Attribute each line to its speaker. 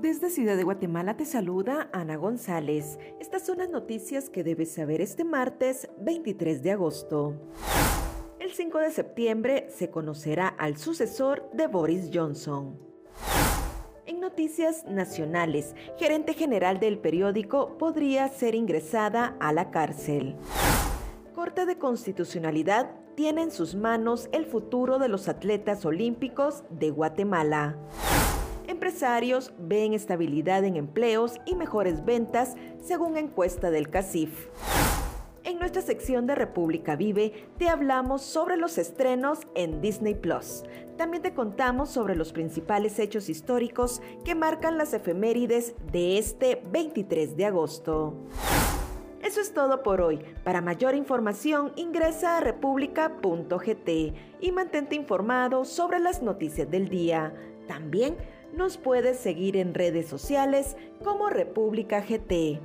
Speaker 1: Desde Ciudad de Guatemala te saluda Ana González. Estas son las noticias que debes saber este martes 23 de agosto. El 5 de septiembre se conocerá al sucesor de Boris Johnson. En noticias nacionales, gerente general del periódico podría ser ingresada a la cárcel. Corte de Constitucionalidad tiene en sus manos el futuro de los atletas olímpicos de Guatemala. Ven estabilidad en empleos y mejores ventas según encuesta del CACIF. En nuestra sección de República Vive te hablamos sobre los estrenos en Disney Plus. También te contamos sobre los principales hechos históricos que marcan las efemérides de este 23 de agosto. Eso es todo por hoy. Para mayor información ingresa a república.gt y mantente informado sobre las noticias del día. También nos puedes seguir en redes sociales como República GT.